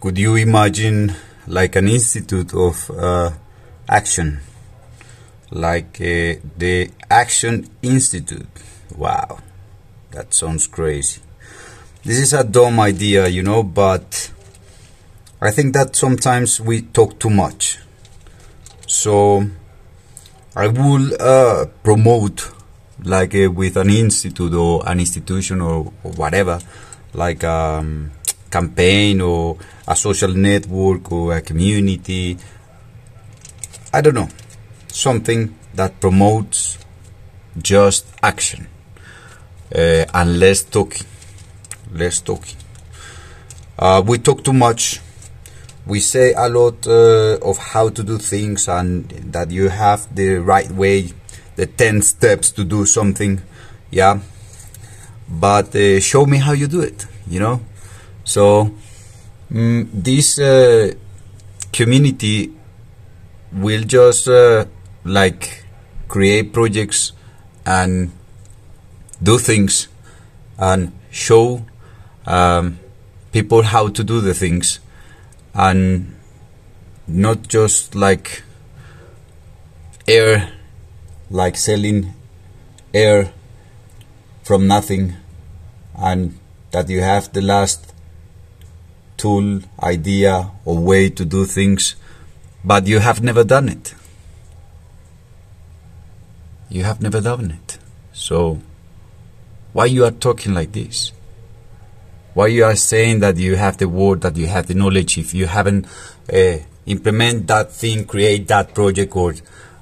could you imagine like an institute of uh, action, like uh, the Action Institute? Wow, that sounds crazy. This is a dumb idea, you know, but I think that sometimes we talk too much. So I will uh, promote like uh, with an institute or an institution or, or whatever, like um, campaign or a social network or a community. I don't know, something that promotes just action uh, and less talking. Less talking. Uh, we talk too much. We say a lot uh, of how to do things and that you have the right way, the 10 steps to do something. Yeah. But uh, show me how you do it, you know? So, mm, this uh, community will just uh, like create projects and do things and show um, people how to do the things and not just like air like selling air from nothing and that you have the last tool idea or way to do things but you have never done it. You have never done it. So why you are talking like this? Why you are saying that you have the word that you have the knowledge? If you haven't uh, implement that thing create that project or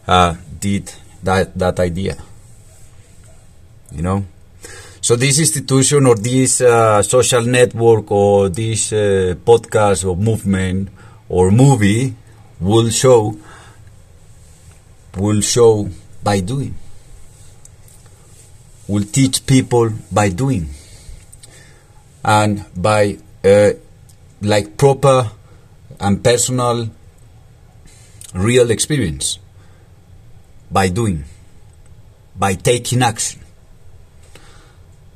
uh, did that that idea. You know so this institution or this uh, social network or this uh, podcast or movement or movie will show will show by doing. Will teach people by doing. And by uh, like proper and personal real experience by doing by taking action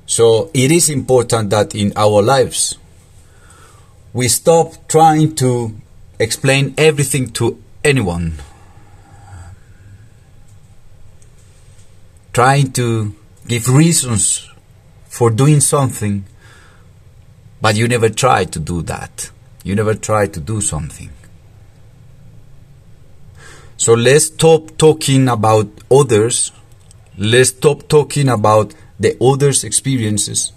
so it is important that in our lives we stop trying to explain everything to anyone trying to give reasons for doing something but you never try to do that. You never try to do something. So let's stop talking about others. Let's stop talking about the others' experiences.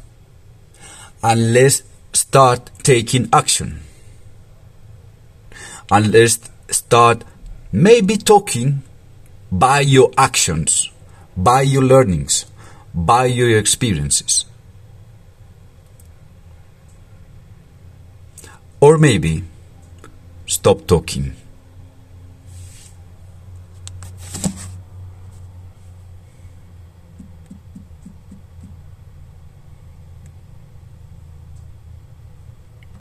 And let's start taking action. And let's start maybe talking by your actions, by your learnings, by your experiences. Or maybe stop talking.